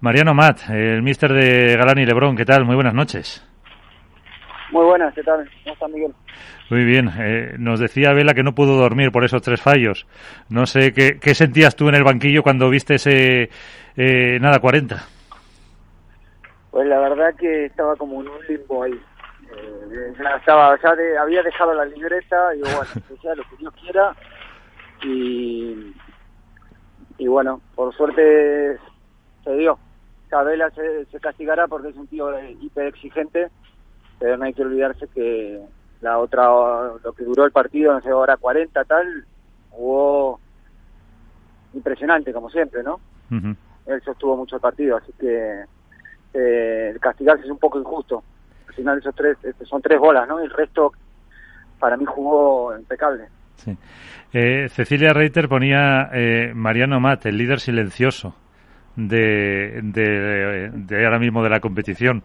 Mariano Matt, el mister de Galán y Lebrón, ¿qué tal? Muy buenas noches. Muy buenas, ¿qué tal? ¿Cómo está Miguel? Muy bien. Eh, nos decía Vela que no pudo dormir por esos tres fallos. No sé, ¿qué, qué sentías tú en el banquillo cuando viste ese eh, nada 40? Pues la verdad que estaba como en un limbo ahí. Eh, ya estaba, ya de- había dejado la libreta y bueno, que sea lo que Dios quiera. Y, y bueno, por suerte se dio. Cabela se, se castigará porque es un tío hiper exigente, pero no hay que olvidarse que la otra, lo que duró el partido, no sé, hora 40 tal, jugó impresionante como siempre, ¿no? Él sostuvo mucho el partido, así que eh, el castigarse es un poco injusto. Al final esos tres este, son tres bolas, ¿no? Y el resto para mí jugó impecable. Sí. Eh, Cecilia Reiter ponía eh, Mariano Matt, el líder silencioso de, de, de ahora mismo de la competición.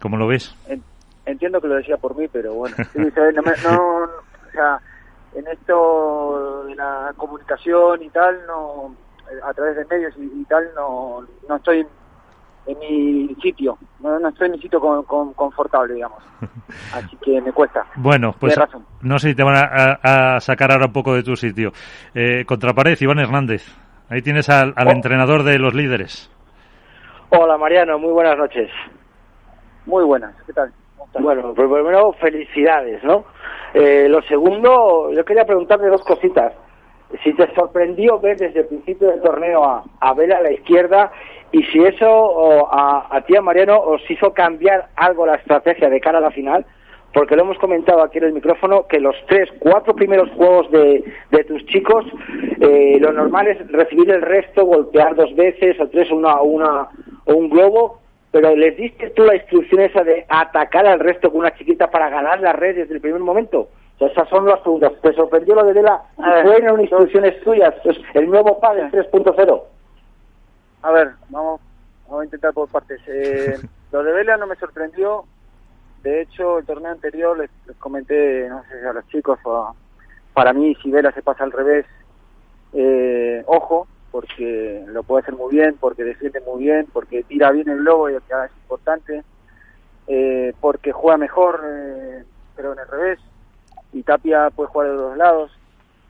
¿Cómo lo ves? En- entiendo que lo decía por mí, pero bueno, no, me- no- o sea, en esto de la comunicación y tal, no, a través de medios y, y tal, no, no estoy en mi sitio, no, no estoy en mi sitio con- con- confortable, digamos. Así que me cuesta. Bueno, pues razón. no sé si te van a, a- a sacar ahora un poco de tu sitio. Eh, contrapared, Iván Hernández. Ahí tienes al, al Oh. entrenador de los líderes. Hola Mariano, muy buenas noches. Muy buenas, ¿qué tal? Bueno, pues primero felicidades, ¿no? Eh, lo segundo, yo quería preguntarte dos cositas. Si te sorprendió ver desde el principio del torneo a, a Vela a la izquierda y si eso o a, a ti, a Mariano, os hizo cambiar algo la estrategia de cara a la final, porque lo hemos comentado aquí en el micrófono, que los tres, cuatro primeros juegos de, de tus chicos, eh, lo normal es recibir el resto, golpear dos veces o tres una, una, o un globo, pero les diste tú la instrucción esa de atacar al resto con una chiquita para ganar la red desde el primer momento. O sea, esas son las preguntas. ¿Te sorprendió lo de Vela? A ver, ¿Fueron instrucciones tuyas? Pues, el nuevo PAD 3.0. A ver, vamos, vamos a intentar por partes. Eh, lo de Vela no me sorprendió. De hecho, el torneo anterior les, les comenté, no sé si a los chicos o para mí, si Vela se pasa al revés, eh, ojo, porque lo puede hacer muy bien, porque defiende muy bien, porque tira bien el globo y lo que es importante, eh, porque juega mejor, eh, pero en el revés, y Tapia puede jugar de los dos lados,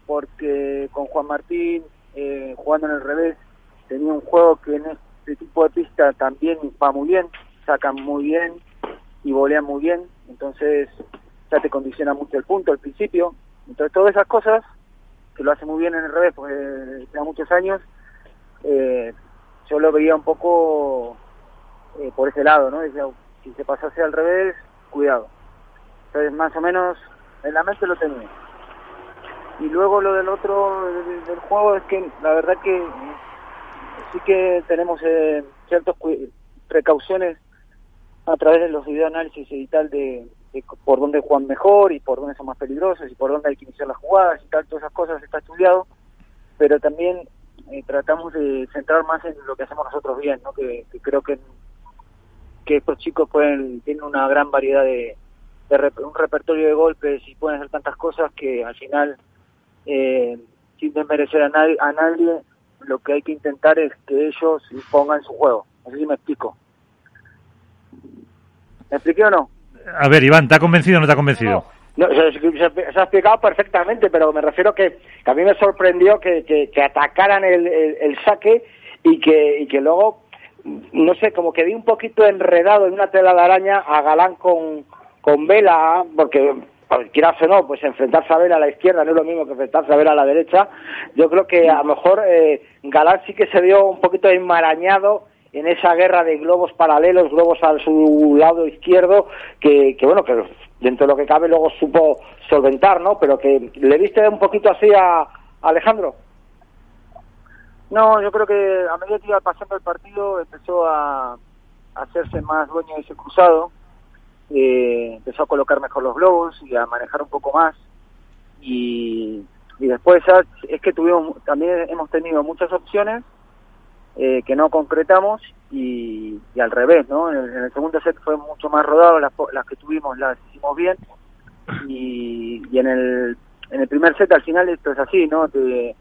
porque con Juan Martín, eh, jugando en el revés, tenía un juego que en este tipo de pista también va muy bien, sacan muy bien y volean muy bien, entonces ya te condiciona mucho el punto al principio. Entonces todas esas cosas, que lo hace muy bien en el revés, porque lleva muchos años, eh, yo lo veía un poco eh, por ese lado, ¿no? Decía, si se pasase al revés, cuidado. Entonces más o menos en la mente lo tenía. Y luego lo del otro del, juego es que la verdad que sí que tenemos eh, ciertas precauciones a través de los videoanálisis y tal de, por dónde juegan mejor y por dónde son más peligrosos y por dónde hay que iniciar las jugadas y tal, todas esas cosas está estudiado, pero también eh, tratamos de centrar más en lo que hacemos nosotros bien, ¿no? que, creo que, que estos chicos pueden tienen una gran variedad de, de rep- un repertorio de golpes y pueden hacer tantas cosas que al final eh, sin desmerecer a nadie, a nadie, lo que hay que intentar es que ellos impongan su juego. No sé si me explico. ¿Me expliqué o no? A ver, Iván, ¿te ha convencido o no te ha convencido? No, se, se- se- se ha explicado perfectamente, pero me refiero que, que a mí me sorprendió que, que- que atacaran el, el- el saque y que, y que luego, no sé, como que vi un poquito enredado en una tela de araña a Galán con, con Vela, porque quieras o no, pues enfrentarse a Vela a la izquierda no es lo mismo que enfrentarse a Vela a la derecha. Yo creo que a lo mejor eh, Galán sí que se vio un poquito enmarañado en esa guerra de globos paralelos, globos a su lado izquierdo, que, bueno, que dentro de lo que cabe luego supo solventar, ¿no? Pero que le viste un poquito así a, Alejandro. No, yo creo que a medida que iba pasando el partido empezó a, hacerse más dueño de ese cruzado, eh, empezó a colocar mejor los globos y a manejar un poco más. Y, y después es que tuvimos, también hemos tenido muchas opciones eh, que no concretamos y, al revés, ¿no? En el, en el segundo set fue mucho más rodado, las, las que tuvimos las hicimos bien y, y en el en el primer set al final esto es así, ¿no? Te,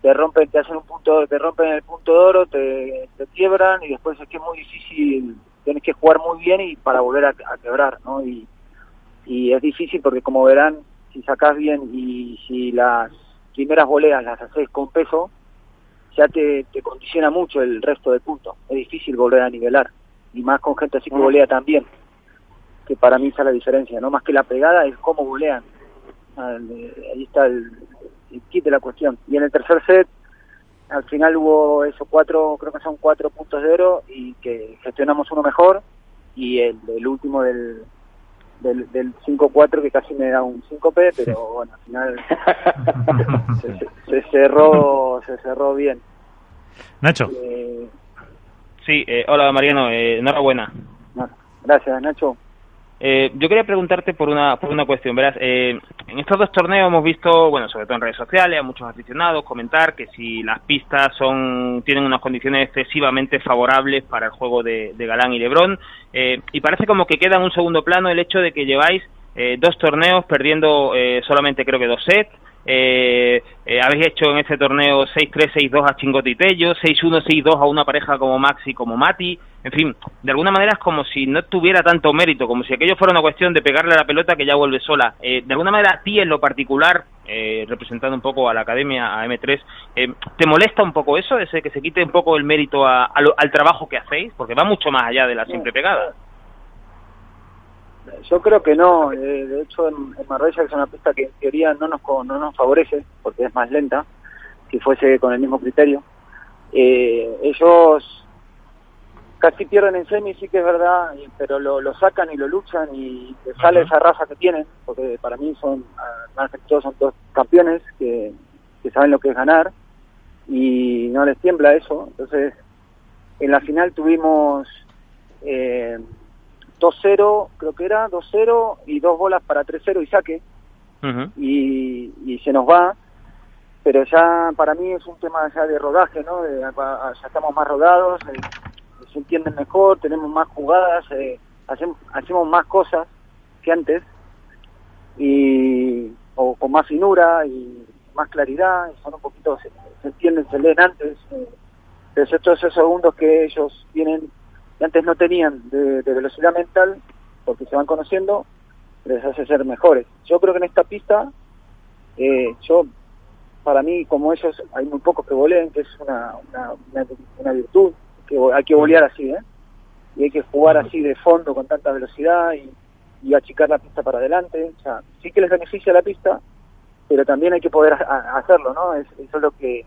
te rompen, te hacen un punto, te rompen el punto de oro, te, te quiebran y después es que es muy difícil, tienes que jugar muy bien y para volver a, quebrar, ¿no? Y, y es difícil porque como verán, si sacás bien y si las primeras voleas las haces con peso, ya te, te condiciona mucho el resto del punto. Es difícil volver a nivelar. Y más con gente así que volea también. Que para mí está la diferencia, no más que la pegada es cómo volean. Ahí está el, el kit de la cuestión. Y en el tercer set, al final hubo esos cuatro, creo que son cuatro puntos de oro y que gestionamos uno mejor y el, el último del, del, del 5-4 que casi me da un 5P, pero bueno, al final se, cerró se cerró bien. Nacho. Eh, sí, eh, hola Mariano, eh, enhorabuena. Gracias, Nacho. Eh, yo quería preguntarte por una, por una cuestión. Verás, eh, en estos dos torneos hemos visto, bueno, sobre todo en redes sociales, a muchos aficionados comentar que si las pistas son tienen unas condiciones excesivamente favorables para el juego de, Galán y Lebrón, eh, y parece como que queda en un segundo plano el hecho de que lleváis dos torneos perdiendo solamente creo que dos sets, eh, eh, habéis hecho en ese torneo 6-3, 6-2 a Chingotitello, 6-1, 6-2 a una pareja como Maxi como Mati. En fin, de alguna manera es como si no tuviera tanto mérito, como si aquello fuera una cuestión de pegarle a la pelota que ya vuelve sola. Eh, de alguna manera, a ti en lo particular, eh, representando un poco a la academia, a M3, eh, ¿te molesta un poco eso, ese que se quite un poco el mérito al trabajo que hacéis? Porque va mucho más allá de la simple pegada. Yo creo que no. Eh, de hecho, en, Marbella, que es una pista que en teoría no nos, no nos favorece, porque es más lenta, si fuese con el mismo criterio, eh, ellos casi pierden en semi, sí que es verdad, pero lo, lo sacan y lo luchan y sale esa raza que tienen, porque para mí son, ah, más que todos son dos campeones que, que saben lo que es ganar y no les tiembla eso. Entonces, en la final tuvimos... Eh, 2-0, creo que era 2-0 y dos bolas para 3-0 y saque. y, y, se nos va. Pero ya para mí es un tema ya de rodaje, ¿no? ya estamos más rodados, eh, se entienden mejor, tenemos más jugadas, eh, hacemos, hacemos más cosas que antes y o con más finura y más claridad, son un poquito, se, entienden, se leen antes. Eh, pero estos esos segundos que ellos tienen antes no tenían de, velocidad mental, porque se van conociendo, les hace ser mejores. Yo creo que en esta pista, eh, yo, para mí, como ellos, hay muy pocos que voleen, que es una, una, virtud, que hay que volear así, ¿eh? Y hay que jugar así de fondo con tanta velocidad y, achicar la pista para adelante. O sea, sí que les beneficia la pista, pero también hay que poder hacerlo, ¿no? eso es lo que...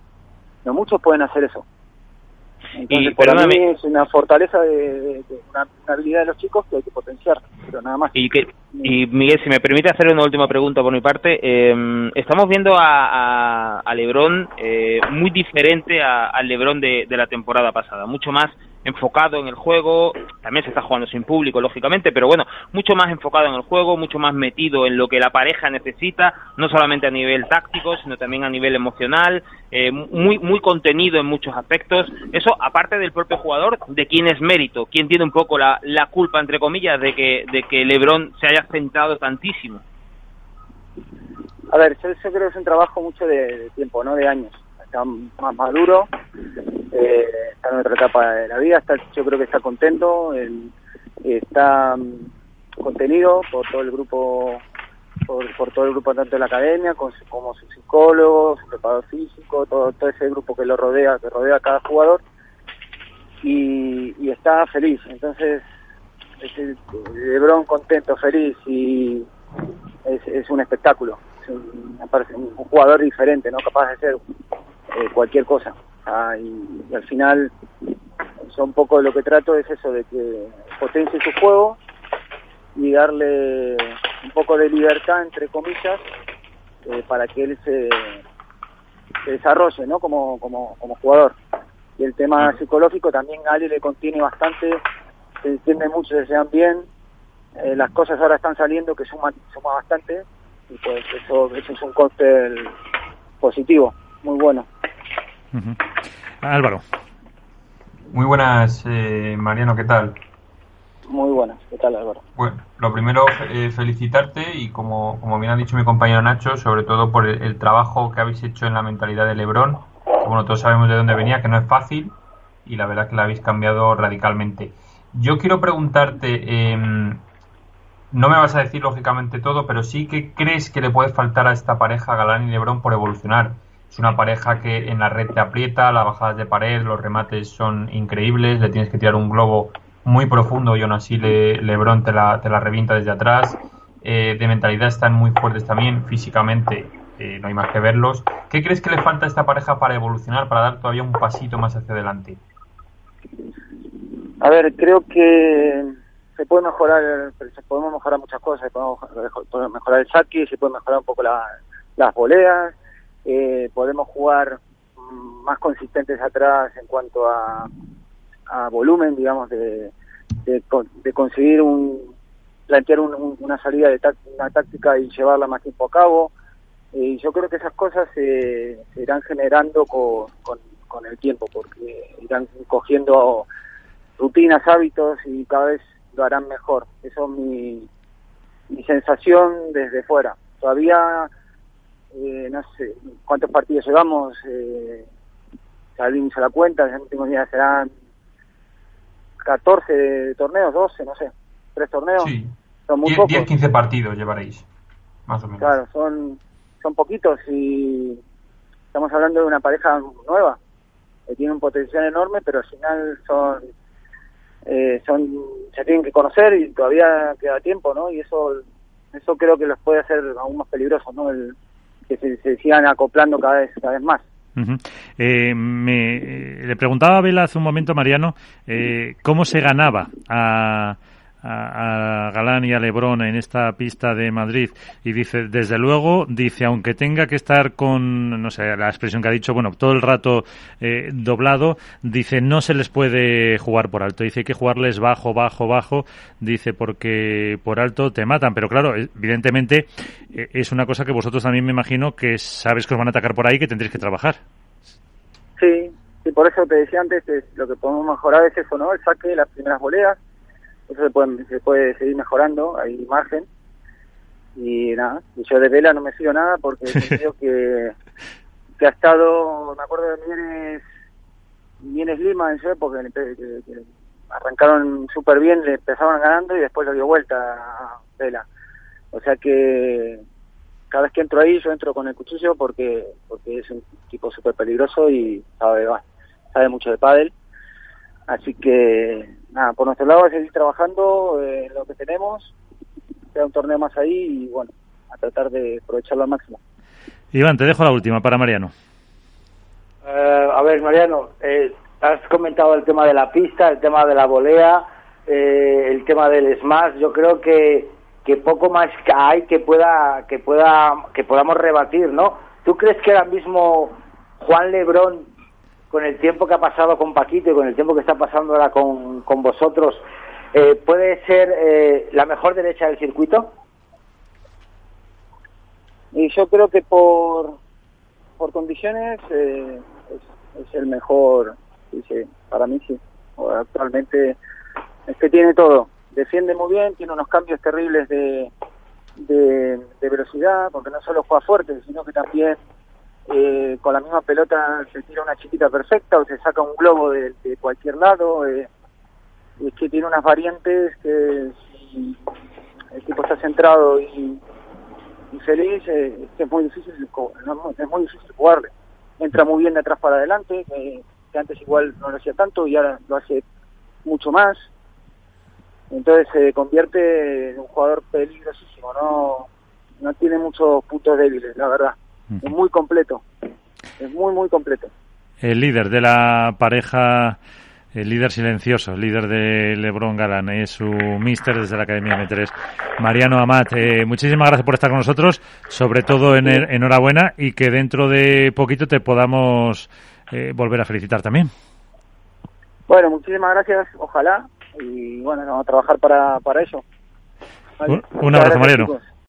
No muchos pueden hacer eso y, para mí es una fortaleza de, una, habilidad de los chicos que hay que potenciar, pero nada más. Y, que, y Miguel, si me permite hacer una última pregunta por mi parte, eh, estamos viendo a, a, Lebron eh, muy diferente al Lebron de, de la temporada pasada, mucho más enfocado en el juego, también se está jugando sin público, lógicamente, pero bueno, mucho más enfocado en el juego, mucho más metido en lo que la pareja necesita, no solamente a nivel táctico, sino también a nivel emocional, eh, muy, muy contenido en muchos aspectos. Eso, aparte del propio jugador, de quién es mérito, quién tiene un poco la, la culpa, entre comillas, de que, de que Lebron se haya centrado tantísimo. A ver, yo, creo que es un trabajo mucho de tiempo, no de años está más maduro, eh, está en otra etapa de la vida, está, yo creo que está contento, está mm, contenido por todo el grupo por, todo el grupo tanto de la academia como su psicólogo, su preparador físico, todo, ese grupo que lo rodea, que rodea a cada jugador y, está feliz. Entonces, es Lebron contento, feliz y es, un espectáculo. Es un, jugador diferente, no capaz de ser eh, cualquier cosa. Ah, y, al final, son un poco lo que trato es eso, de que potencie su juego y darle un poco de libertad, entre comillas, eh, para que él se, desarrolle ¿no? como, como, como jugador. Y el tema psicológico también a Ale le contiene bastante, se entiende mucho, se llevan bien, eh, las cosas ahora están saliendo que suman, suma bastante y pues eso, eso es un cóctel positivo, muy bueno. Álvaro. Muy buenas, eh, Mariano, ¿qué tal? Muy buenas, ¿qué tal Álvaro? Bueno, lo primero eh, felicitarte y como, como bien ha dicho mi compañero Nacho, sobre todo por el, trabajo que habéis hecho en la mentalidad de Lebrón, bueno, todos sabemos de dónde venía, que no es fácil y la verdad que la habéis cambiado radicalmente. Yo quiero preguntarte, em, no me vas a decir lógicamente todo, pero sí que crees que le puede faltar a esta pareja Galán y Lebron por evolucionar. Es una pareja que en la red te aprieta, las bajadas de pared, los remates son increíbles, le tienes que tirar un globo muy profundo y aún así le, Lebron te la, te la revienta desde atrás. Eh, de mentalidad están muy fuertes también, físicamente eh, no hay más que verlos. ¿Qué crees que le falta a esta pareja para evolucionar, para dar todavía un pasito más hacia adelante? A ver, creo que se puede mejorar, se podemos mejorar muchas cosas, podemos, mejorar el saque, se puede mejorar un poco las voleas, eh, podemos jugar más consistentes atrás en cuanto a, a volumen, digamos, de, de, conseguir un plantear una salida de una táctica y llevarla más tiempo a cabo. Y yo creo que esas cosas se, irán generando con, con, el tiempo, porque irán cogiendo rutinas, hábitos y cada vez lo harán mejor. Eso es mi, mi sensación desde fuera. Todavía eh, no sé cuántos partidos llevamos, eh, salimos a la cuenta, ya no tengo idea, serán 14 torneos, 12, no sé, tres torneos. Sí. Son muy 10, 10, 15 partidos llevaréis, más o menos. Claro, son son poquitos y estamos hablando de una pareja nueva que tiene un potencial enorme, pero al final son eh, son se tienen que conocer y todavía queda tiempo, ¿no? Y eso eso creo que los puede hacer aún más peligrosos, ¿no? El, que se, sigan acoplando cada vez cada vez más. eh, me, le preguntaba a Vela hace un momento, Mariano, eh, cómo se ganaba a a, Galán y a Lebrón en esta pista de Madrid y dice, desde luego, dice, aunque tenga que estar con, no sé, la expresión que ha dicho, bueno, todo el rato eh, doblado, dice, no se les puede jugar por alto, dice, hay que jugarles bajo, bajo, bajo, dice, porque por alto te matan, pero claro, evidentemente eh, es una cosa que vosotros también me imagino que sabes que os van a atacar por ahí que tendréis que trabajar. Sí, y por eso te decía antes, lo que podemos mejorar es eso, ¿no? El saque, las primeras boleas, eso se puede, se puede seguir mejorando, hay margen. Y nada, y yo de vela no me sigo nada porque creo que, que ha estado, me acuerdo de Mienes, Mienes Lima en su época, que, arrancaron súper bien, le empezaban ganando y después lo dio vuelta a Vela. O sea que cada vez que entro ahí yo entro con el cuchillo porque porque es un tipo súper peligroso y sabe, sabe mucho de pádel. Así que nada, por nuestro lado, a seguir trabajando en lo que tenemos, queda un torneo más ahí y bueno, a tratar de aprovecharlo al máximo. Iván, te dejo la última para Mariano. Eh, a ver, Mariano, eh, has comentado el tema de la pista, el tema de la volea, eh, el tema del smash. Yo creo que, que poco más hay que pueda que pueda que podamos rebatir, ¿no? ¿Tú crees que ahora mismo Juan Lebrón con el tiempo que ha pasado con Paquito y con el tiempo que está pasando ahora con, con vosotros, eh, ¿puede ser eh, la mejor derecha del circuito? Y yo creo que por, por condiciones eh, es, el mejor, sí, para mí sí. Actualmente es que tiene todo. Defiende muy bien, tiene unos cambios terribles de, de, de velocidad, porque no solo juega fuerte, sino que también eh, con la misma pelota se tira una chiquita perfecta o se saca un globo de, cualquier lado. Eh, es que tiene unas variantes que si el tipo está centrado y, feliz, eh, es muy difícil es muy difícil jugarle. Entra muy bien de atrás para adelante, que antes igual no lo hacía tanto y ahora lo hace mucho más. Entonces se convierte en un jugador peligrosísimo, no, no tiene muchos puntos débiles, la verdad. Es muy completo. Es muy, muy completo. El líder de la pareja, el líder silencioso, el líder de Lebron Galán, es su mister desde la Academia M3, Mariano Amat. Eh, muchísimas gracias por estar con nosotros, sobre todo en enhorabuena y que dentro de poquito te podamos eh, volver a felicitar también. Bueno, muchísimas gracias, ojalá, y bueno, vamos a trabajar para, para eso. Un, abrazo, Mariano.